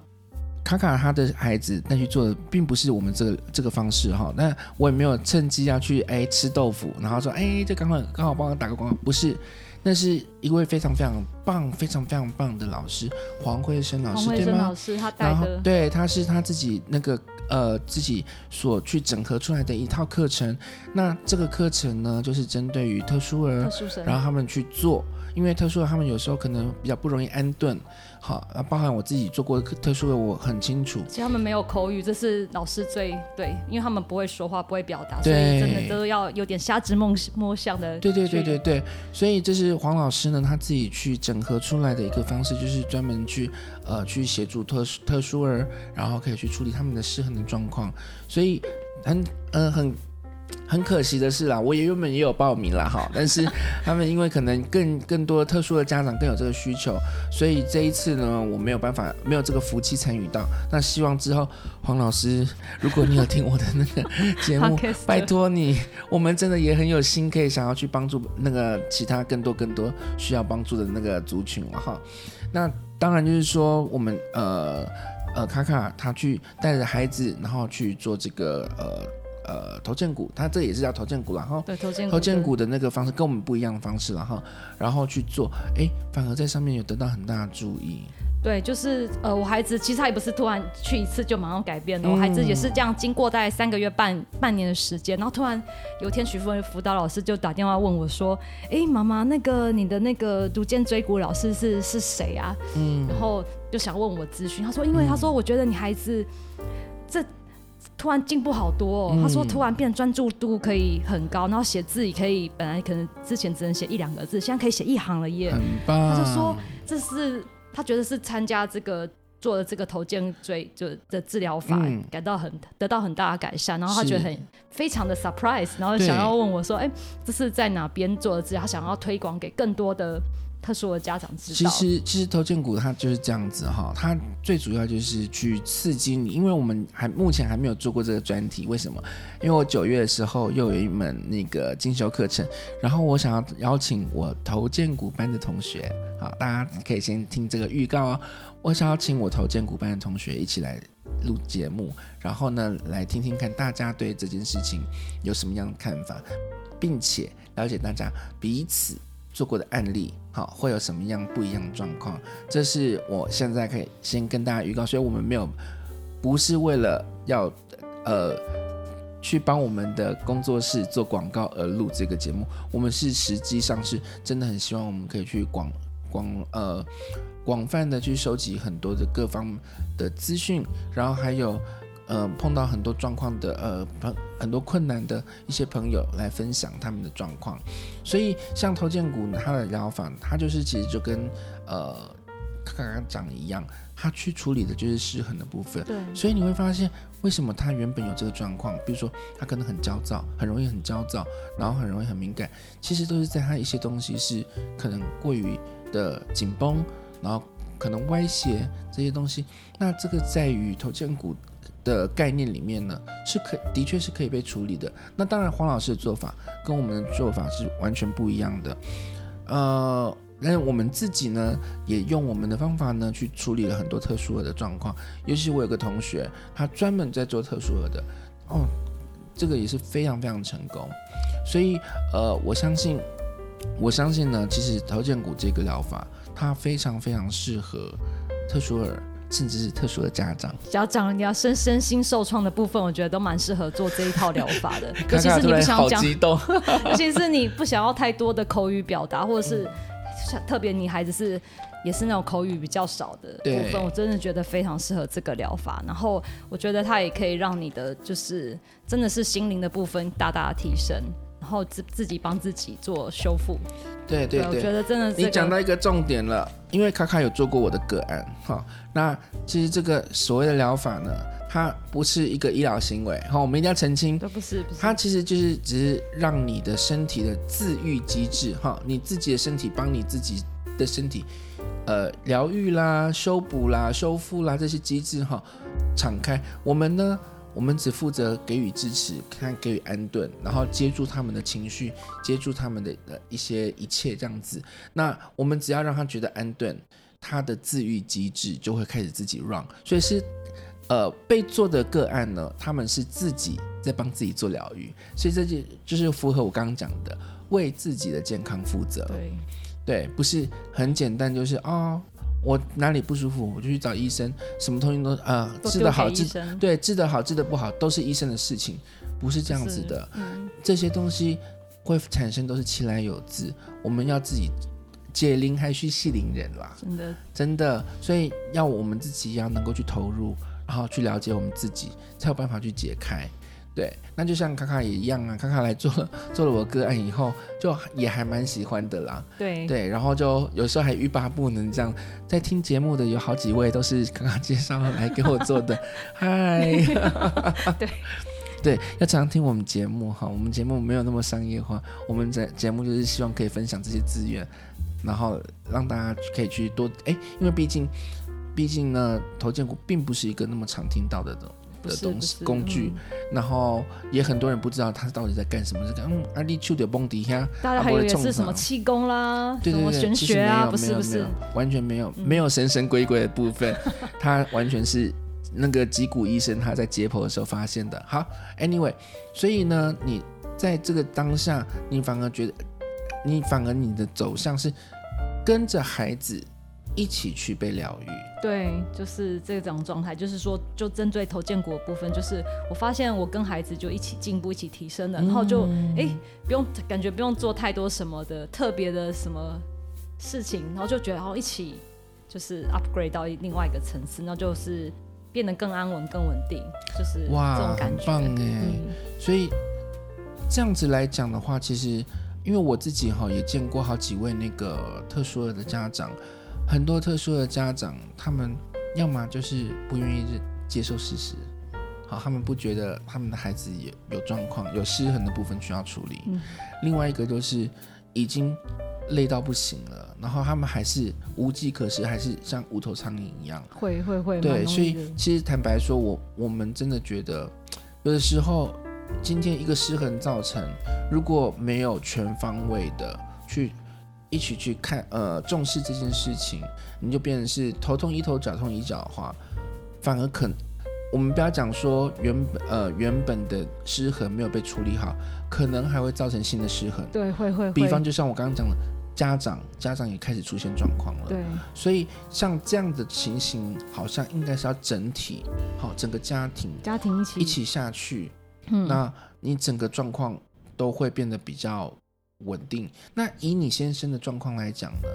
卡卡他的孩子那去做的并不是我们这个这个方式哈，那我也没有趁机要去哎吃豆腐，然后说哎，这刚好刚好帮我打个广告，不是，那是一位非常非常棒、非常非常棒的老师黄慧生老师，黄慧生老师他带的，对，他是他自己那个。呃，自己所去整合出来的一套课程，那这个课程呢，就是针对于特殊儿，特殊，然后他们去做。因为特殊儿他们有时候可能比较不容易安顿，好，啊，包含我自己做过特殊的，我很清楚。其实他们没有口语，这是老师最对，因为他们不会说话，不会表达，所以真的都要有点瞎子摸摸象的。对对对对对，所以这是黄老师呢他自己去整合出来的一个方式，就是专门去呃去协助特殊特殊儿，然后可以去处理他们的失衡的状况，所以很呃很。很可惜的是啦，我也原本也有报名啦哈，但是他们因为可能更更多特殊的家长更有这个需求，所以这一次呢，我没有办法没有这个福气参与到。那希望之后黄老师，如果你有听我的那个节目，拜托你，我们真的也很有心，可以想要去帮助那个其他更多更多需要帮助的那个族群了哈。那当然就是说我们呃呃卡卡他去带着孩子，然后去做这个呃。呃，头荐骨，它这也是叫头建股，然后对头荐骨，头荐骨的那个方式跟我们不一样的方式，然后然后去做，哎，反而在上面有得到很大的注意。对，就是呃，我孩子其实他也不是突然去一次就马上改变的，嗯、我孩子也是这样，经过大概三个月半半年的时间，然后突然有一天徐夫人辅导老师就打电话问我说：“哎，妈妈，那个你的那个颅荐椎骨老师是是谁啊？”嗯，然后就想问我咨询，他说：“因为他说我觉得你孩子这。”突然进步好多哦，他说突然变专注度可以很高，然后写字也可以，本来可能之前只能写一两个字，现在可以写一行了耶。很棒。他就说这是他觉得是参加这个做的这个头肩椎就的治疗法，感到很得到很大的改善，然后他觉得很非常的 surprise，然后想要问我说，哎，这是在哪边做的治疗？他想要推广给更多的。特殊的家长知道，其实其实头荐骨它就是这样子哈，它最主要就是去刺激你，因为我们还目前还没有做过这个专题，为什么？因为我九月的时候又有一门那个进修课程，然后我想要邀请我头荐骨班的同学，好，大家可以先听这个预告哦，我想要请我头荐骨班的同学一起来录节目，然后呢，来听听看大家对这件事情有什么样的看法，并且了解大家彼此。做过的案例，好，会有什么样不一样的状况？这是我现在可以先跟大家预告，所以我们没有，不是为了要，呃，去帮我们的工作室做广告而录这个节目，我们是实际上是真的很希望我们可以去广广呃广泛的去收集很多的各方的资讯，然后还有呃碰到很多状况的呃朋很多困难的一些朋友来分享他们的状况，所以像头肩骨它的疗法，它就是其实就跟呃刚刚讲的一样。他去处理的就是失衡的部分，对，所以你会发现为什么他原本有这个状况，比如说他可能很焦躁，很容易很焦躁，然后很容易很敏感，其实都是在他一些东西是可能过于的紧绷，然后可能歪斜这些东西。那这个在于头肩骨的概念里面呢，是可的确是可以被处理的。那当然黄老师的做法跟我们的做法是完全不一样的，呃。那我们自己呢，也用我们的方法呢，去处理了很多特殊的状况。尤其我有个同学，他专门在做特殊的，哦，这个也是非常非常成功。所以，呃，我相信，我相信呢，其实头荐骨这个疗法，它非常非常适合特殊儿，甚至是特殊的家长。家长，你要身身心受创的部分，我觉得都蛮适合做这一套疗法的。尤其是你不想讲，尤其是你不想要太多的口语表达，或者是。特别你孩子是也是那种口语比较少的部分，我真的觉得非常适合这个疗法。然后我觉得它也可以让你的就是真的是心灵的部分大大的提升，然后自自己帮自己做修复。对对对，我觉得真的你讲到一个重点了，因为卡卡有做过我的个案哈。那其实这个所谓的疗法呢，它不是一个医疗行为哈，我们一定要澄清，不是不是，它其实就是只是让你的身体的自愈机制哈，你自己的身体帮你自己的身体呃疗愈啦、修补啦、修复啦这些机制哈敞开，我们呢。我们只负责给予支持，看给予安顿，然后接住他们的情绪，接住他们的呃一些一切这样子。那我们只要让他觉得安顿，他的自愈机制就会开始自己 run。所以是呃被做的个案呢，他们是自己在帮自己做疗愈。所以这就就是符合我刚刚讲的，为自己的健康负责。对，对，不是很简单，就是啊。哦我哪里不舒服，我就去找医生，什么东西都啊、呃、治得好治对治得好治得不好都是医生的事情，不是这样子的。嗯、这些东西会产生都是其来有自，我们要自己解铃还须系铃人啦。真的真的，所以要我们自己要能够去投入，然后去了解我们自己，才有办法去解开。对，那就像卡卡也一样啊，卡卡来做了 做了我个案以后，就也还蛮喜欢的啦。对对，然后就有时候还欲罢不能这样，在听节目的有好几位都是卡卡介绍来给我做的。嗨，对 对，要常常听我们节目哈，我们节目没有那么商业化，我们在节目就是希望可以分享这些资源，然后让大家可以去多哎，因为毕竟毕竟呢，头荐骨并不是一个那么常听到的东。的东西工具，嗯、然后也很多人不知道他到底在干什么。这个嗯，阿力丘的蹦迪呀，大家还以为是什么气功啦，对对对，玄学啊，不是不是，完全没有，没有神神鬼鬼的部分，他完全是那个脊骨医生他在解剖的时候发现的。好，anyway，所以呢，你在这个当下，你反而觉得，你反而你的走向是跟着孩子。一起去被疗愈，对，就是这种状态。就是说，就针对头荐骨的部分，就是我发现我跟孩子就一起进步，一起提升了，然后就哎、嗯，不用感觉不用做太多什么的特别的什么事情，然后就觉得然后一起就是 upgrade 到另外一个层次，然后就是变得更安稳、更稳定，就是哇，这种感觉，棒哎、嗯！所以这样子来讲的话，其实因为我自己哈也见过好几位那个特殊儿的家长。很多特殊的家长，他们要么就是不愿意接受事实，好，他们不觉得他们的孩子也有状况、有失衡的部分需要处理。嗯。另外一个就是已经累到不行了，然后他们还是无计可施，还是像无头苍蝇一样。会会会。对，所以其实坦白说，我我们真的觉得，有的时候今天一个失衡造成，如果没有全方位的去。一起去看，呃，重视这件事情，你就变成是头痛医头，脚痛医脚的话，反而可，我们不要讲说原本，呃，原本的失衡没有被处理好，可能还会造成新的失衡。对，会会会。比方就像我刚刚讲的，家长家长也开始出现状况了。对。所以像这样的情形，好像应该是要整体，好，整个家庭家庭一起一起下去，嗯，那你整个状况都会变得比较稳定。那以你先生的状况来讲呢？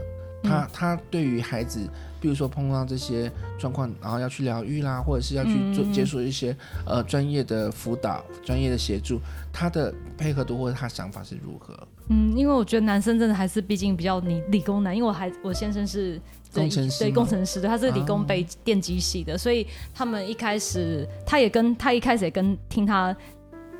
他他对于孩子，比如说碰到这些状况，然后要去疗愈啦，或者是要去做接受一些呃专业的辅导、专业的协助，他的配合度或者他想法是如何？嗯，因为我觉得男生真的还是毕竟比较理理工男，因为我还我先生是工程师，对工程师，对，他是理工北电机系的，啊，所以他们一开始他也跟他一开始也跟听他。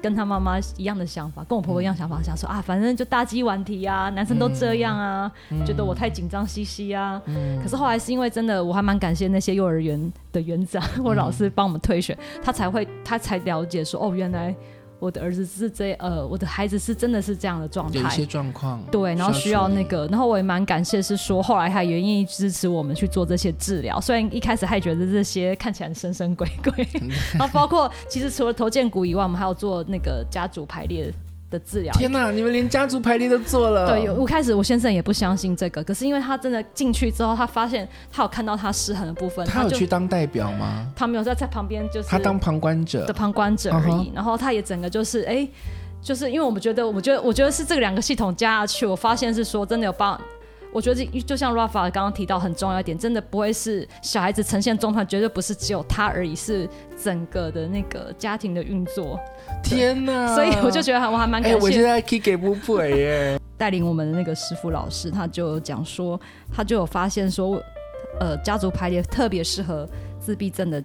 跟他妈妈一样的想法，跟我婆婆一样想法，想说啊，反正就大鸡晚提啊，男生都这样啊，嗯、觉得我太紧张兮兮啊、嗯。可是后来是因为真的，我还蛮感谢那些幼儿园的园长或老师帮我们退选，他才会他才了解说，哦，原来。我的儿子是这呃，我的孩子是真的是这样的状态，有一些状况，对，然后需要那个，然后我也蛮感谢，是说后来他也愿意支持我们去做这些治疗，虽然一开始还觉得这些看起来神神鬼鬼，然后包括其实除了头肩骨以外，我们还有做那个家族排列。的治疗，天哪！你们连家族排列都做了。对，我开始我先生也不相信这个，可是因为他真的进去之后，他发现他有看到他失衡的部分。他有去当代表吗？他没有在在旁边，就是他当旁观者的旁观者而已。Uh -huh. 然后他也整个就是哎、欸，就是因为我们觉得，我觉得，我觉得是这两个系统加下去，我发现是说真的有帮。我觉得就像 Rafa 刚刚提到很重要一点，真的不会是小孩子呈现状态，绝对不是只有他而已，是整个的那个家庭的运作。天哪！所以我就觉得我还蛮感谢。哎、欸，我现在可以给不赔耶。带领我们的那个师傅老师，他就讲说，他就有发现说，呃，家族排列特别适合自闭症的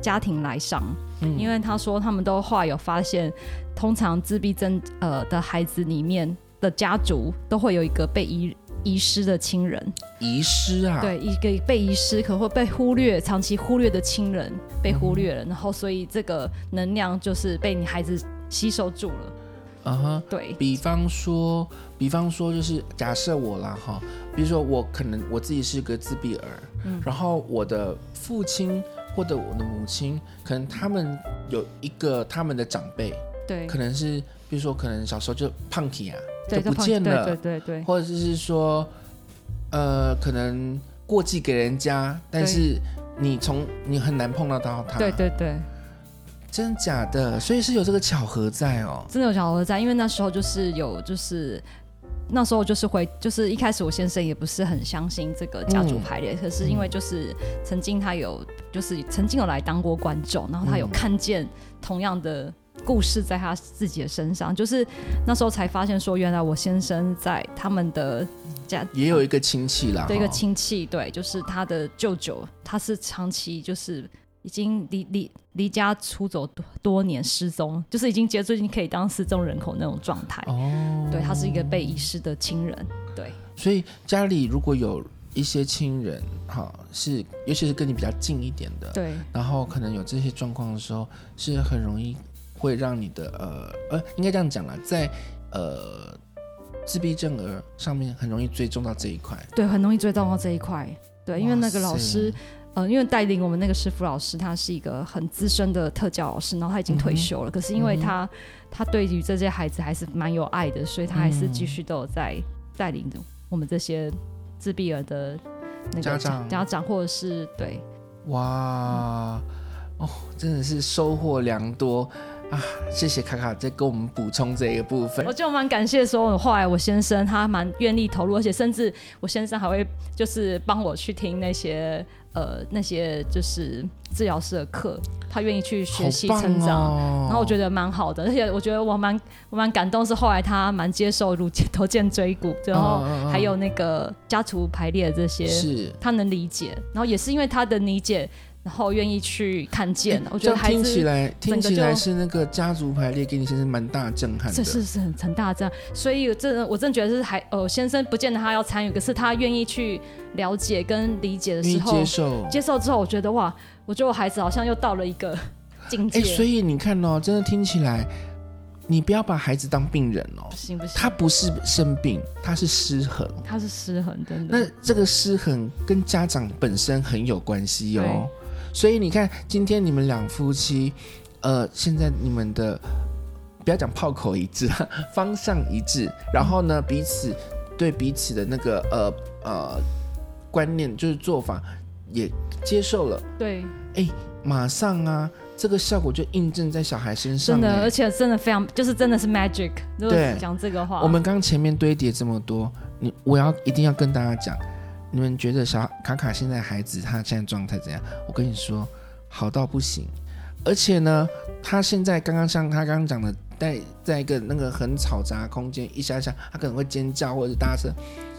家庭来上，嗯、因为他说他们都话有发现，通常自闭症呃的孩子里面的家族都会有一个被遗。遗失的亲人，遗失啊，对，一个被遗失，可会被忽略，长期忽略的亲人被忽略了，嗯，然后所以这个能量就是被你孩子吸收住了。嗯哼，对。比方说，比方说就是假设我啦哈，比如说我可能我自己是个自闭儿，嗯，然后我的父亲或者我的母亲，可能他们有一个他们的长辈，对，可能是比如说可能小时候就胖体啊。就不见了，对对对，对，或者是说，呃，可能过继给人家，但是你从你很难碰到到他，对对对，真假的，所以是有这个巧合在哦，真的有巧合在，因为那时候就是有，就是那时候就是会，就是一开始我先生也不是很相信这个家族排列，嗯，可是因为就是曾经他有，就是曾经有来当过观众，然后他有看见同样的。故事在他自己的身上，就是那时候才发现说，原来我先生在他们的家也有一个亲戚啦，对一个亲戚，对，就是他的舅舅，他是长期就是已经离离离家出走多多年失踪，就是已经结最近可以当失踪人口那种状态。哦，对，他是一个被遗失的亲人，对。所以家里如果有一些亲人，哈，是尤其是跟你比较近一点的，对，然后可能有这些状况的时候，是很容易。会让你的呃呃，应该这样讲啦，在呃自闭症儿上面很容易追踪到这一块，对，很容易追踪到这一块，对，因为那个老师，呃，因为带领我们那个师傅老师，他是一个很资深的特教老师，然后他已经退休了，嗯、可是因为他、嗯、他对于这些孩子还是蛮有爱的，所以他还是继续都有在带领着我们这些自闭儿的那个家长。家长，或者是对，哇、嗯，哦，真的是收获良多。啊，谢谢卡卡在给我们补充这一个部分。我就蛮感谢说，后来我先生他蛮愿意投入，而且甚至我先生还会就是帮我去听那些呃那些就是治疗师的课，他愿意去学习成长，哦，然后我觉得蛮好的，而且我觉得我蛮我蛮感动，是后来他蛮接受乳头荐椎骨，然后还有那个家族排列这些，是他能理解，然后也是因为他的理解。然后愿意去看见，欸、我觉得还是听起来听起来是那个家族排列给你先生蛮大震撼的，这是是很很大震撼。所以这我真的觉得是还呃先生不见得他要参与，可是他愿意去了解跟理解的时候，接受接受之后，我觉得哇，我觉得我孩子好像又到了一个境界。欸、所以你看哦，真的听起来，你不要把孩子当病人哦，不行不行，他不是生病，他是失衡，他是失衡，真的。那这个失衡跟家长本身很有关系哦。所以你看，今天你们两夫妻，呃，现在你们的不要讲炮口一致，方向一致，然后呢，彼此对彼此的那个呃呃观念就是做法也接受了。对，哎，马上啊，这个效果就印证在小孩身上。真的，而且真的非常，就是真的是 magic。对，讲这个话，我们刚前面堆叠这么多，你我要一定要跟大家讲，你们觉得小卡卡现在孩子他现在状态怎样？我跟你说，好到不行。而且呢，他现在刚刚像他刚刚讲的，在在一个那个很嘈杂空间，一下下他可能会尖叫或者大声。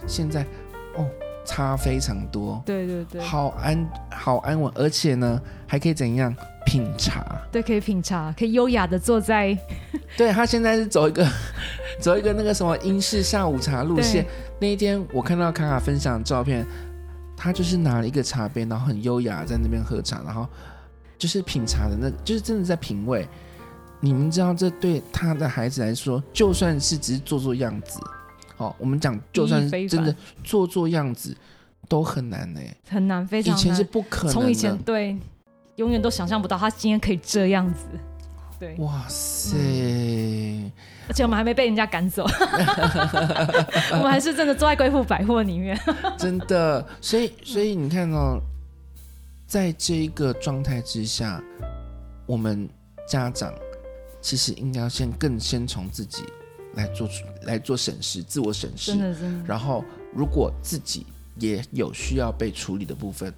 现在哦。差非常多，对对对，好安好安稳，而且呢，还可以怎样品茶？对，可以品茶，可以优雅的坐在。对，他现在是走一个 走一个那个什么英式下午茶路线。那一天我看到卡卡分享的照片，他就是拿了一个茶杯，然后很优雅在那边喝茶，然后就是品茶的那，就是真的在品味。你们知道，这对他的孩子来说，就算是只是做做样子。哦，我们讲，就算是真的做做样子，都很难呢、欸，很难，非常难。以前是不可能，从以前对，永远都想象不到他今天可以这样子。对，哇塞、嗯！而且我们还没被人家赶走，我们还是真的坐在贵妇百货里面。真的，所以所以你看哦，在这一个状态之下，我们家长其实应该要先更先从自己。来做出来做审视，自我审视。真的真的。然后，如果自己也有需要被处理的部分，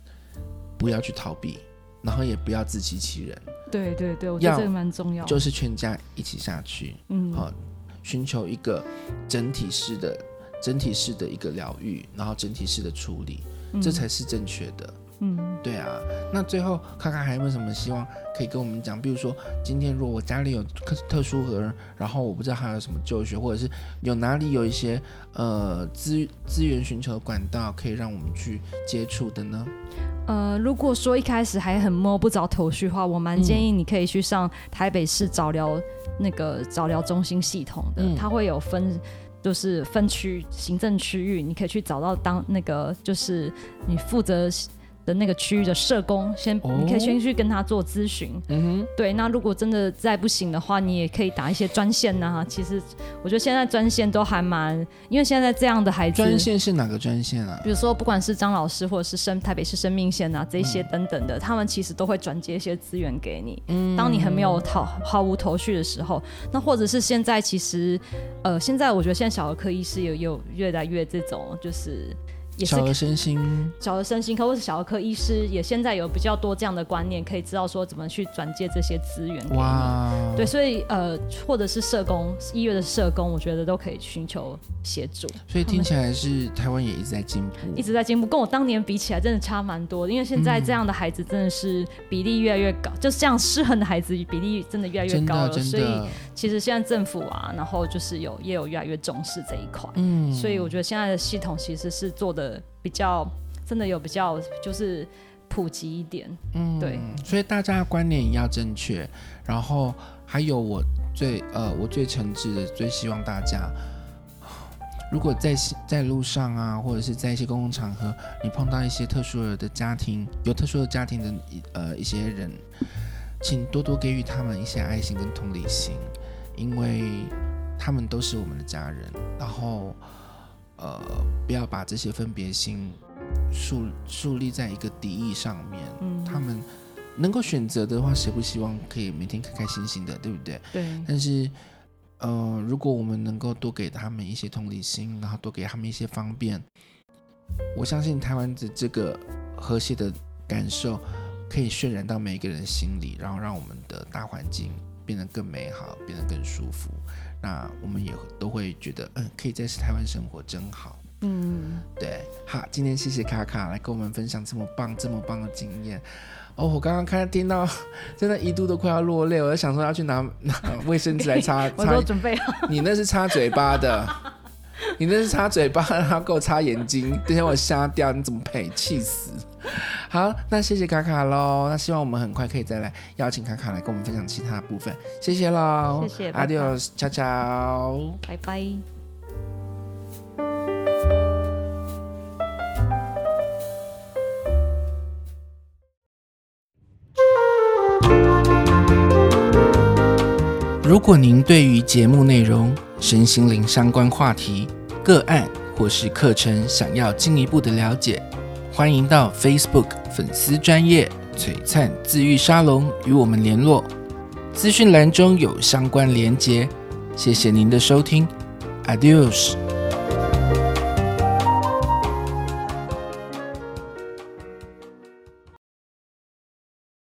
不要去逃避，然后也不要自欺欺人。对对对，我觉得这个蛮重要。就是全家一起下去，嗯，好，寻求一个整体式的、整体式的一个疗愈，然后整体式的处理，嗯，这才是正确的。嗯，对啊，那最后卡卡还有没有什么希望可以跟我们讲？比如说，今天如果我家里有特特殊儿，然后我不知道还有什么就学，或者是有哪里有一些呃资资源寻求的管道可以让我们去接触的呢？呃，如果说一开始还很摸不着头绪的话，我蛮建议你可以去上台北市早疗那个早疗中心系统的，嗯、它会有分就是分区行政区域，你可以去找到当那个就是你负责。的那个区域的社工，先、哦、你可以先去跟他做咨询。嗯哼，对。那如果真的再不行的话，你也可以打一些专线呐、啊。其实我觉得现在专线都还蛮，因为现在这样的孩子，专线是哪个专线啊？比如说不管是张老师或者是生台北市生命线啊这些等等的，嗯、他们其实都会转接一些资源给你。嗯，当你很没有头毫无头绪的时候，那或者是现在其实呃，现在我觉得现在小儿科医师有有越来越这种就是。也是小儿身心，小儿身心科或是小儿科医师也现在有比较多这样的观念，可以知道说怎么去转介这些资源。哇，对，所以呃，或者是社工医院的社工，我觉得都可以寻求协助。所以听起来是台湾也一直在进步，一直在进步，跟我当年比起来真的差蛮多的。因为现在这样的孩子真的是比例越来越高，嗯、就是这样失衡的孩子比例真的越来越高了。所以其实现在政府啊，然后就是有也有越来越重视这一块。嗯，所以我觉得现在的系统其实是做的。比较真的有比较就是普及一点，嗯，对，所以大家的观念也要正确。然后还有我最呃，我最诚挚的，最希望大家，如果在在路上啊，或者是在一些公共场合，你碰到一些特殊的家庭，有特殊的家庭的呃一些人，请多多给予他们一些爱心跟同理心，因为他们都是我们的家人。然后。呃，不要把这些分别心树树立在一个敌意上面。嗯，他们能够选择的话，谁不希望可以每天开开心心的，对不对？对。但是，呃，如果我们能够多给他们一些同理心，然后多给他们一些方便，我相信台湾的这个和谐的感受可以渲染到每一个人心里，然后让我们的大环境变得更美好，变得更舒服。那我们也都会觉得，嗯，可以在台湾生活真好。嗯，对，好，今天谢谢卡卡来跟我们分享这么棒、这么棒的经验。哦，我刚刚看听到，真的一度都快要落泪，我在想说要去拿拿卫生纸来擦擦。我都准备好。你那是擦嘴巴的，你那是擦嘴巴，然后给我擦眼睛，等下我瞎掉，你怎么赔？气死！好，那谢谢卡卡喽。那希望我们很快可以再来邀请卡卡来跟我们分享其他部分。谢谢喽，谢谢，Adios，悄悄，拜拜。如果您对于节目内容、身心灵相关话题、个案或是课程，想要进一步的了解，欢迎到 Facebook 粉丝专业璀璨自愈沙龙与我们联络。资讯栏中有相关连接，谢谢您的收听。Adios。